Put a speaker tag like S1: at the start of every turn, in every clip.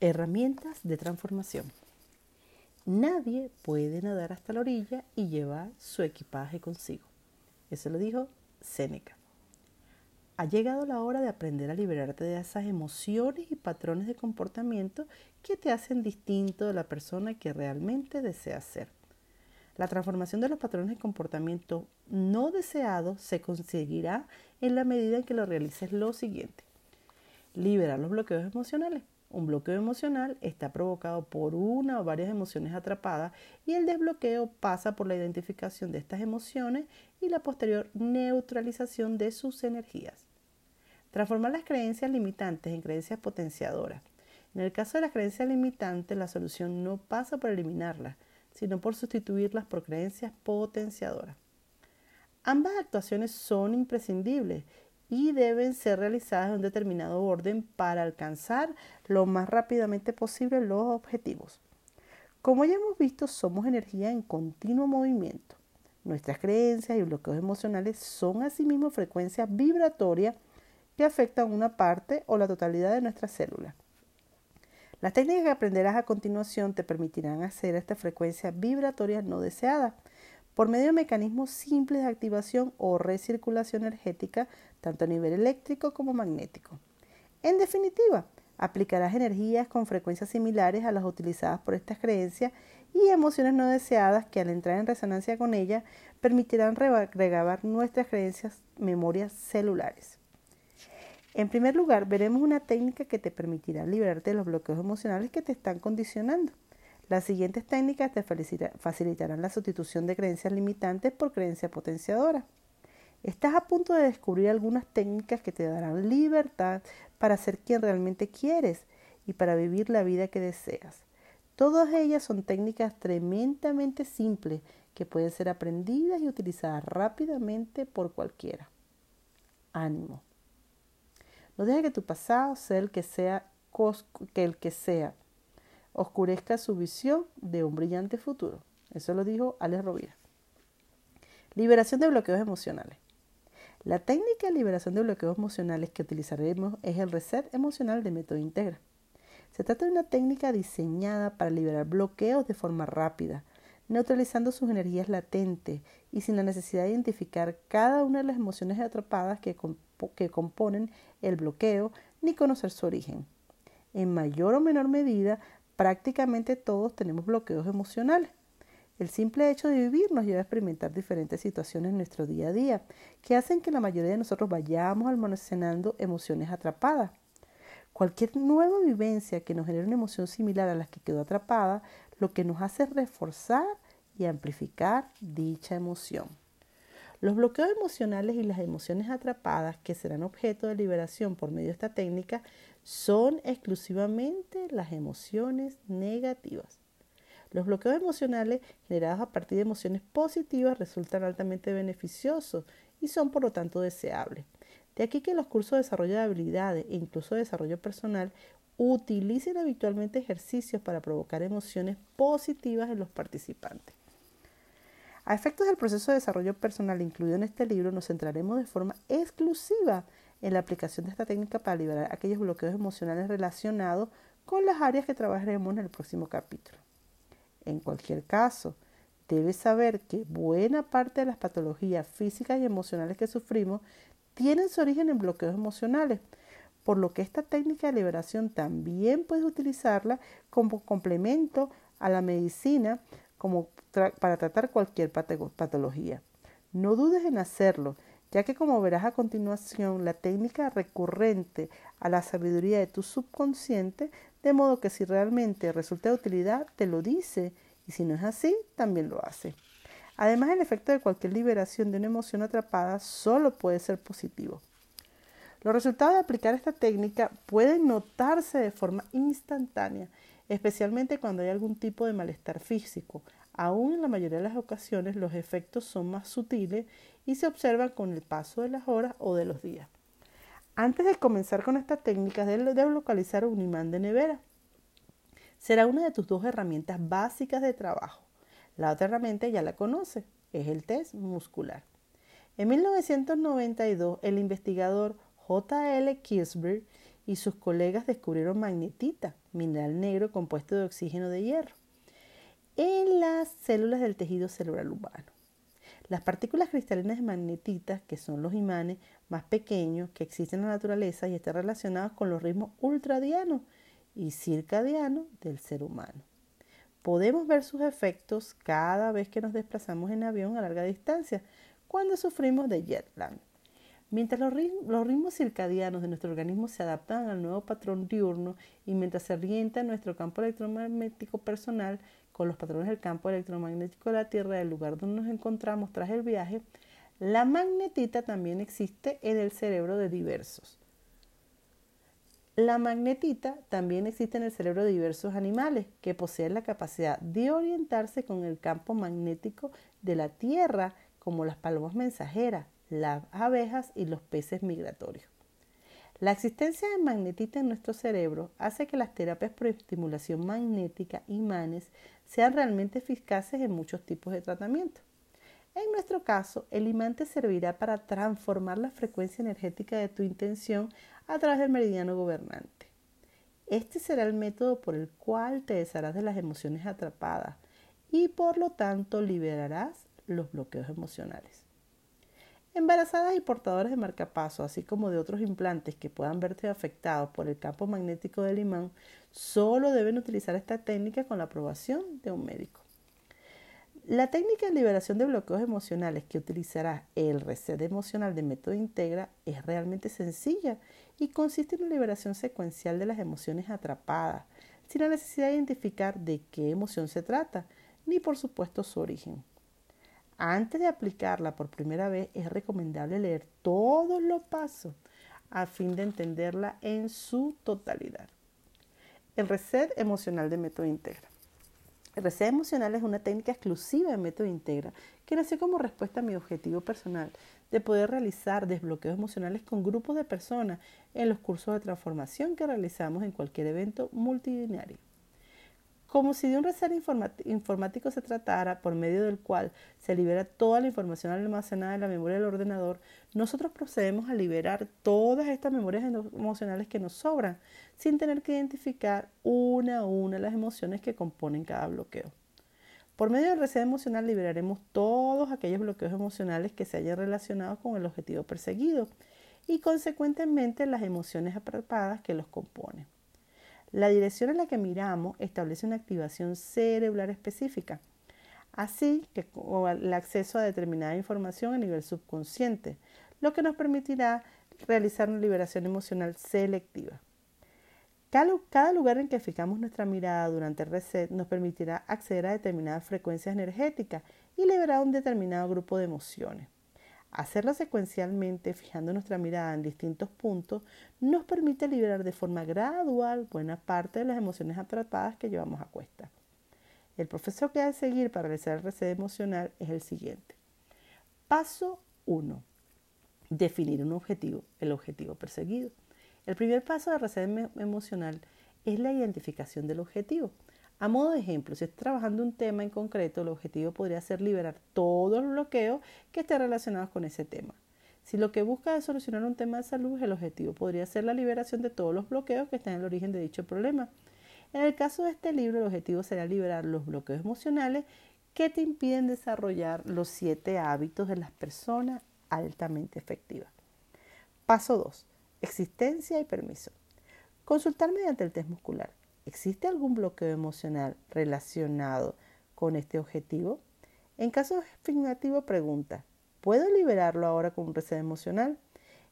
S1: Herramientas de transformación. Nadie puede nadar hasta la orilla y llevar su equipaje consigo. Eso lo dijo Séneca. Ha llegado la hora de aprender a liberarte de esas emociones y patrones de comportamiento que te hacen distinto de la persona que realmente deseas ser. La transformación de los patrones de comportamiento no deseados se conseguirá en la medida en que lo realices lo siguiente. Liberar los bloqueos emocionales. Un bloqueo emocional está provocado por una o varias emociones atrapadas y el desbloqueo pasa por la identificación de estas emociones y la posterior neutralización de sus energías. Transformar las creencias limitantes en creencias potenciadoras. En el caso de las creencias limitantes, la solución no pasa por eliminarlas, sino por sustituirlas por creencias potenciadoras. Ambas actuaciones son imprescindibles y deben ser realizadas en un determinado orden para alcanzar lo más rápidamente posible los objetivos. Como ya hemos visto, somos energía en continuo movimiento. Nuestras creencias y bloqueos emocionales son asimismo frecuencias vibratorias que afectan una parte o la totalidad de nuestras células. Las técnicas que aprenderás a continuación te permitirán hacer esta frecuencia vibratoria no deseada por medio de mecanismos simples de activación o recirculación energética, tanto a nivel eléctrico como magnético. En definitiva, aplicarás energías con frecuencias similares a las utilizadas por estas creencias y emociones no deseadas que al entrar en resonancia con ellas permitirán regrabar nuestras creencias memorias celulares. En primer lugar, veremos una técnica que te permitirá liberarte de los bloqueos emocionales que te están condicionando. Las siguientes técnicas te facilitarán la sustitución de creencias limitantes por creencias potenciadoras. Estás a punto de descubrir algunas técnicas que te darán libertad para ser quien realmente quieres y para vivir la vida que deseas. Todas ellas son técnicas tremendamente simples que pueden ser aprendidas y utilizadas rápidamente por cualquiera. Ánimo. No dejes que tu pasado sea el que sea que el que sea oscurezca su visión de un brillante futuro. Eso lo dijo Alex Rovira. Liberación de bloqueos emocionales. La técnica de liberación de bloqueos emocionales que utilizaremos es el reset emocional de método Integra. Se trata de una técnica diseñada para liberar bloqueos de forma rápida, neutralizando sus energías latentes y sin la necesidad de identificar cada una de las emociones atrapadas que, que componen el bloqueo ni conocer su origen. En mayor o menor medida, prácticamente todos tenemos bloqueos emocionales. El simple hecho de vivir nos lleva a experimentar diferentes situaciones en nuestro día a día, que hacen que la mayoría de nosotros vayamos almacenando emociones atrapadas. Cualquier nueva vivencia que nos genere una emoción similar a la que quedó atrapada, lo que nos hace es reforzar y amplificar dicha emoción. Los bloqueos emocionales y las emociones atrapadas que serán objeto de liberación por medio de esta técnica son exclusivamente las emociones negativas. Los bloqueos emocionales generados a partir de emociones positivas resultan altamente beneficiosos y son por lo tanto deseables. De aquí que los cursos de desarrollo de habilidades e incluso de desarrollo personal utilicen habitualmente ejercicios para provocar emociones positivas en los participantes. A efectos del proceso de desarrollo personal incluido en este libro, nos centraremos de forma exclusiva en la aplicación de esta técnica para liberar aquellos bloqueos emocionales relacionados con las áreas que trabajaremos en el próximo capítulo. En cualquier caso, debes saber que buena parte de las patologías físicas y emocionales que sufrimos tienen su origen en bloqueos emocionales, por lo que esta técnica de liberación también puedes utilizarla como complemento a la medicina como para tratar cualquier patología. No dudes en hacerlo, ya que como verás a continuación, la técnica recurrente a la sabiduría de tu subconsciente, de modo que si realmente resulta de utilidad, te lo dice, y si no es así, también lo hace. Además, el efecto de cualquier liberación de una emoción atrapada solo puede ser positivo. Los resultados de aplicar esta técnica pueden notarse de forma instantánea, especialmente cuando hay algún tipo de malestar físico, Aún en la mayoría de las ocasiones los efectos son más sutiles y se observan con el paso de las horas o de los días. Antes de comenzar con esta técnica, debes localizar un imán de nevera. Será una de tus dos herramientas básicas de trabajo. La otra herramienta ya la conoce, es el test muscular. En 1992, el investigador J.L. Kirsberg y sus colegas descubrieron magnetita, mineral negro compuesto de oxígeno de hierro, en las células del tejido cerebral humano. Las partículas cristalinas de magnetita, que son los imanes más pequeños que existen en la naturaleza y están relacionados con los ritmos ultradianos y circadianos del ser humano. Podemos ver sus efectos cada vez que nos desplazamos en avión a larga distancia, cuando sufrimos de jet lag. Mientras los, ritmos, circadianos de nuestro organismo se adaptan al nuevo patrón diurno y mientras se orienta nuestro campo electromagnético personal con los patrones del campo electromagnético de la Tierra del lugar donde nos encontramos tras el viaje, la magnetita también existe en el cerebro de diversos. La magnetita también existe en el cerebro de diversos animales que poseen la capacidad de orientarse con el campo magnético de la Tierra, como las palomas mensajeras, las abejas y los peces migratorios. La existencia de magnetita en nuestro cerebro hace que las terapias por estimulación magnética, imanes, sean realmente eficaces en muchos tipos de tratamiento. En nuestro caso, el imán te servirá para transformar la frecuencia energética de tu intención a través del meridiano gobernante. Este será el método por el cual te desharás de las emociones atrapadas y por lo tanto liberarás los bloqueos emocionales. Embarazadas y portadoras de marcapaso, así como de otros implantes que puedan verte afectados por el campo magnético del imán, solo deben utilizar esta técnica con la aprobación de un médico. La técnica de liberación de bloqueos emocionales que utilizará el reset emocional de método Integra es realmente sencilla y consiste en una liberación secuencial de las emociones atrapadas, sin la necesidad de identificar de qué emoción se trata, ni por supuesto su origen. Antes de aplicarla por primera vez es recomendable leer todos los pasos a fin de entenderla en su totalidad. El reset emocional de método Integra. El reset emocional es una técnica exclusiva de método Integra que nació como respuesta a mi objetivo personal de poder realizar desbloqueos emocionales con grupos de personas en los cursos de transformación que realizamos en cualquier evento multidinario como si de un reset informático se tratara, por medio del cual se libera toda la información almacenada en la memoria del ordenador, nosotros procedemos a liberar todas estas memorias emocionales que nos sobran, sin tener que identificar una a una las emociones que componen cada bloqueo. Por medio del reset emocional liberaremos todos aquellos bloqueos emocionales que se hayan relacionado con el objetivo perseguido y consecuentemente las emociones atrapadas que los componen. La dirección en la que miramos establece una activación cerebral específica, así que el acceso a determinada información a nivel subconsciente, lo que nos permitirá realizar una liberación emocional selectiva. Cada lugar en que fijamos nuestra mirada durante el reset nos permitirá acceder a determinadas frecuencias energéticas y liberar un determinado grupo de emociones. Hacerlo secuencialmente, fijando nuestra mirada en distintos puntos, nos permite liberar de forma gradual buena parte de las emociones atrapadas que llevamos a cuesta. El proceso que hay que seguir para realizar el reset emocional es el siguiente. Paso 1. Definir un objetivo, el objetivo perseguido. El primer paso de reset emocional es la identificación del objetivo. A modo de ejemplo, si estás trabajando un tema en concreto, el objetivo podría ser liberar todos los bloqueos que estén relacionados con ese tema. Si lo que busca es solucionar un tema de salud, el objetivo podría ser la liberación de todos los bloqueos que están en el origen de dicho problema. En el caso de este libro, el objetivo será liberar los bloqueos emocionales que te impiden desarrollar los siete hábitos de las personas altamente efectivas. Paso 2. Existencia y permiso. Consultar mediante el test muscular. ¿Existe algún bloqueo emocional relacionado con este objetivo? En caso afirmativo, pregunta, ¿puedo liberarlo ahora con un reset emocional?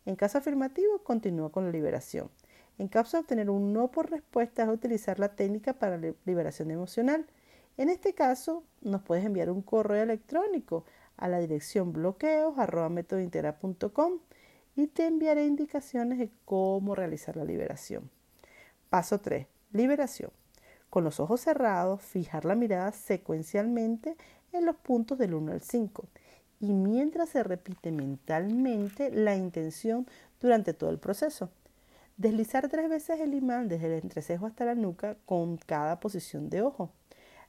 S1: En caso afirmativo, continúa con la liberación. En caso de obtener un no por respuesta, es utilizar la técnica para liberación emocional. En este caso, nos puedes enviar un correo electrónico a la dirección bloqueos.com y te enviaré indicaciones de cómo realizar la liberación. Paso 3. Liberación. Con los ojos cerrados, fijar la mirada secuencialmente en los puntos del 1 al 5 y mientras se repite mentalmente la intención durante todo el proceso. Deslizar tres veces el imán desde el entrecejo hasta la nuca con cada posición de ojo.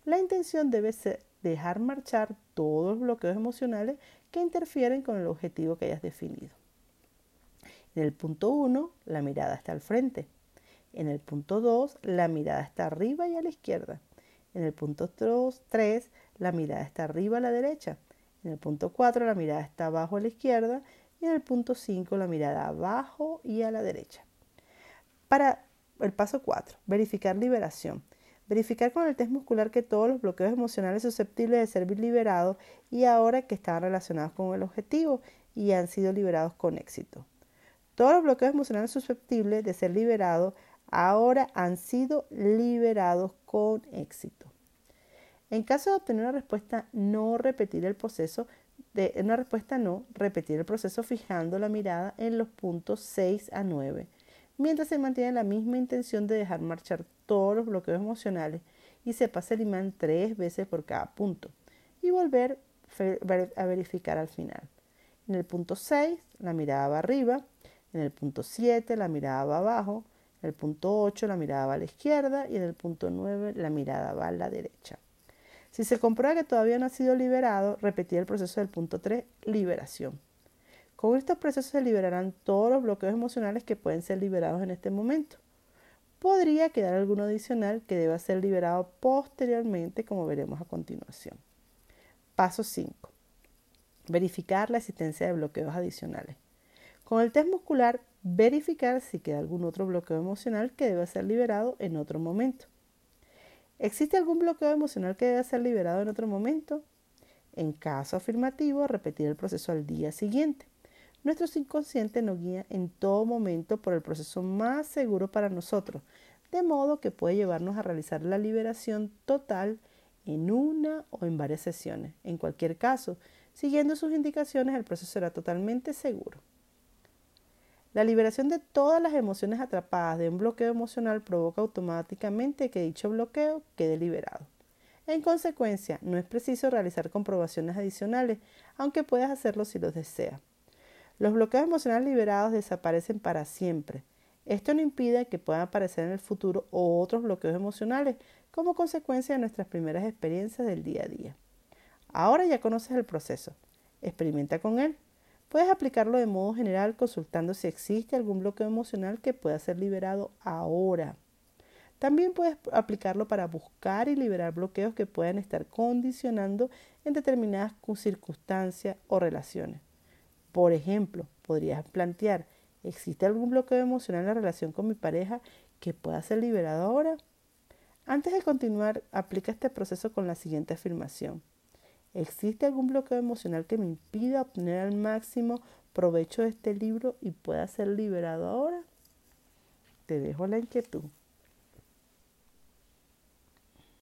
S1: La intención debe ser dejar marchar todos los bloqueos emocionales que interfieren con el objetivo que hayas definido. En el punto 1, la mirada está al frente. En el punto 2, la mirada está arriba y a la izquierda. En el punto 3, la mirada está arriba a la derecha. En el punto 4, la mirada está abajo a la izquierda. Y en el punto 5, la mirada abajo y a la derecha. Para el paso 4, verificar liberación. Verificar con el test muscular que todos los bloqueos emocionales susceptibles de ser liberados y ahora que están relacionados con el objetivo y han sido liberados con éxito. Todos los bloqueos emocionales susceptibles de ser liberados ahora han sido liberados con éxito. En caso de obtener una respuesta no, repetir el proceso de una respuesta no, repetir el proceso fijando la mirada en los puntos 6 a 9 mientras se mantiene la misma intención de dejar marchar todos los bloqueos emocionales y se pasa el imán tres veces por cada punto y volver a verificar al final. En el punto 6 la mirada va arriba, en el punto 7 la mirada va abajo, el punto 8 la mirada va a la izquierda y en el punto 9 la mirada va a la derecha. Si se comprueba que todavía no ha sido liberado, repetir el proceso del punto 3, liberación. Con estos procesos se liberarán todos los bloqueos emocionales que pueden ser liberados en este momento. Podría quedar alguno adicional que deba ser liberado posteriormente, como veremos a continuación. Paso 5. Verificar la existencia de bloqueos adicionales. Con el test muscular, verificar si queda algún otro bloqueo emocional que deba ser liberado en otro momento. ¿Existe algún bloqueo emocional que deba ser liberado en otro momento? En caso afirmativo, repetir el proceso al día siguiente. Nuestro inconsciente nos guía en todo momento por el proceso más seguro para nosotros, de modo que puede llevarnos a realizar la liberación total en una o en varias sesiones. En cualquier caso, siguiendo sus indicaciones, el proceso será totalmente seguro. La liberación de todas las emociones atrapadas de un bloqueo emocional provoca automáticamente que dicho bloqueo quede liberado. En consecuencia, no es preciso realizar comprobaciones adicionales, aunque puedas hacerlo si los deseas. Los bloqueos emocionales liberados desaparecen para siempre. Esto no impide que puedan aparecer en el futuro otros bloqueos emocionales como consecuencia de nuestras primeras experiencias del día a día. Ahora ya conoces el proceso. Experimenta con él. Puedes aplicarlo de modo general consultando si existe algún bloqueo emocional que pueda ser liberado ahora. También puedes aplicarlo para buscar y liberar bloqueos que puedan estar condicionando en determinadas circunstancias o relaciones. Por ejemplo, podrías plantear, ¿existe algún bloqueo emocional en la relación con mi pareja que pueda ser liberado ahora? Antes de continuar, aplica este proceso con la siguiente afirmación. ¿Existe algún bloqueo emocional que me impida obtener al máximo provecho de este libro y pueda ser liberado ahora? Te dejo la inquietud.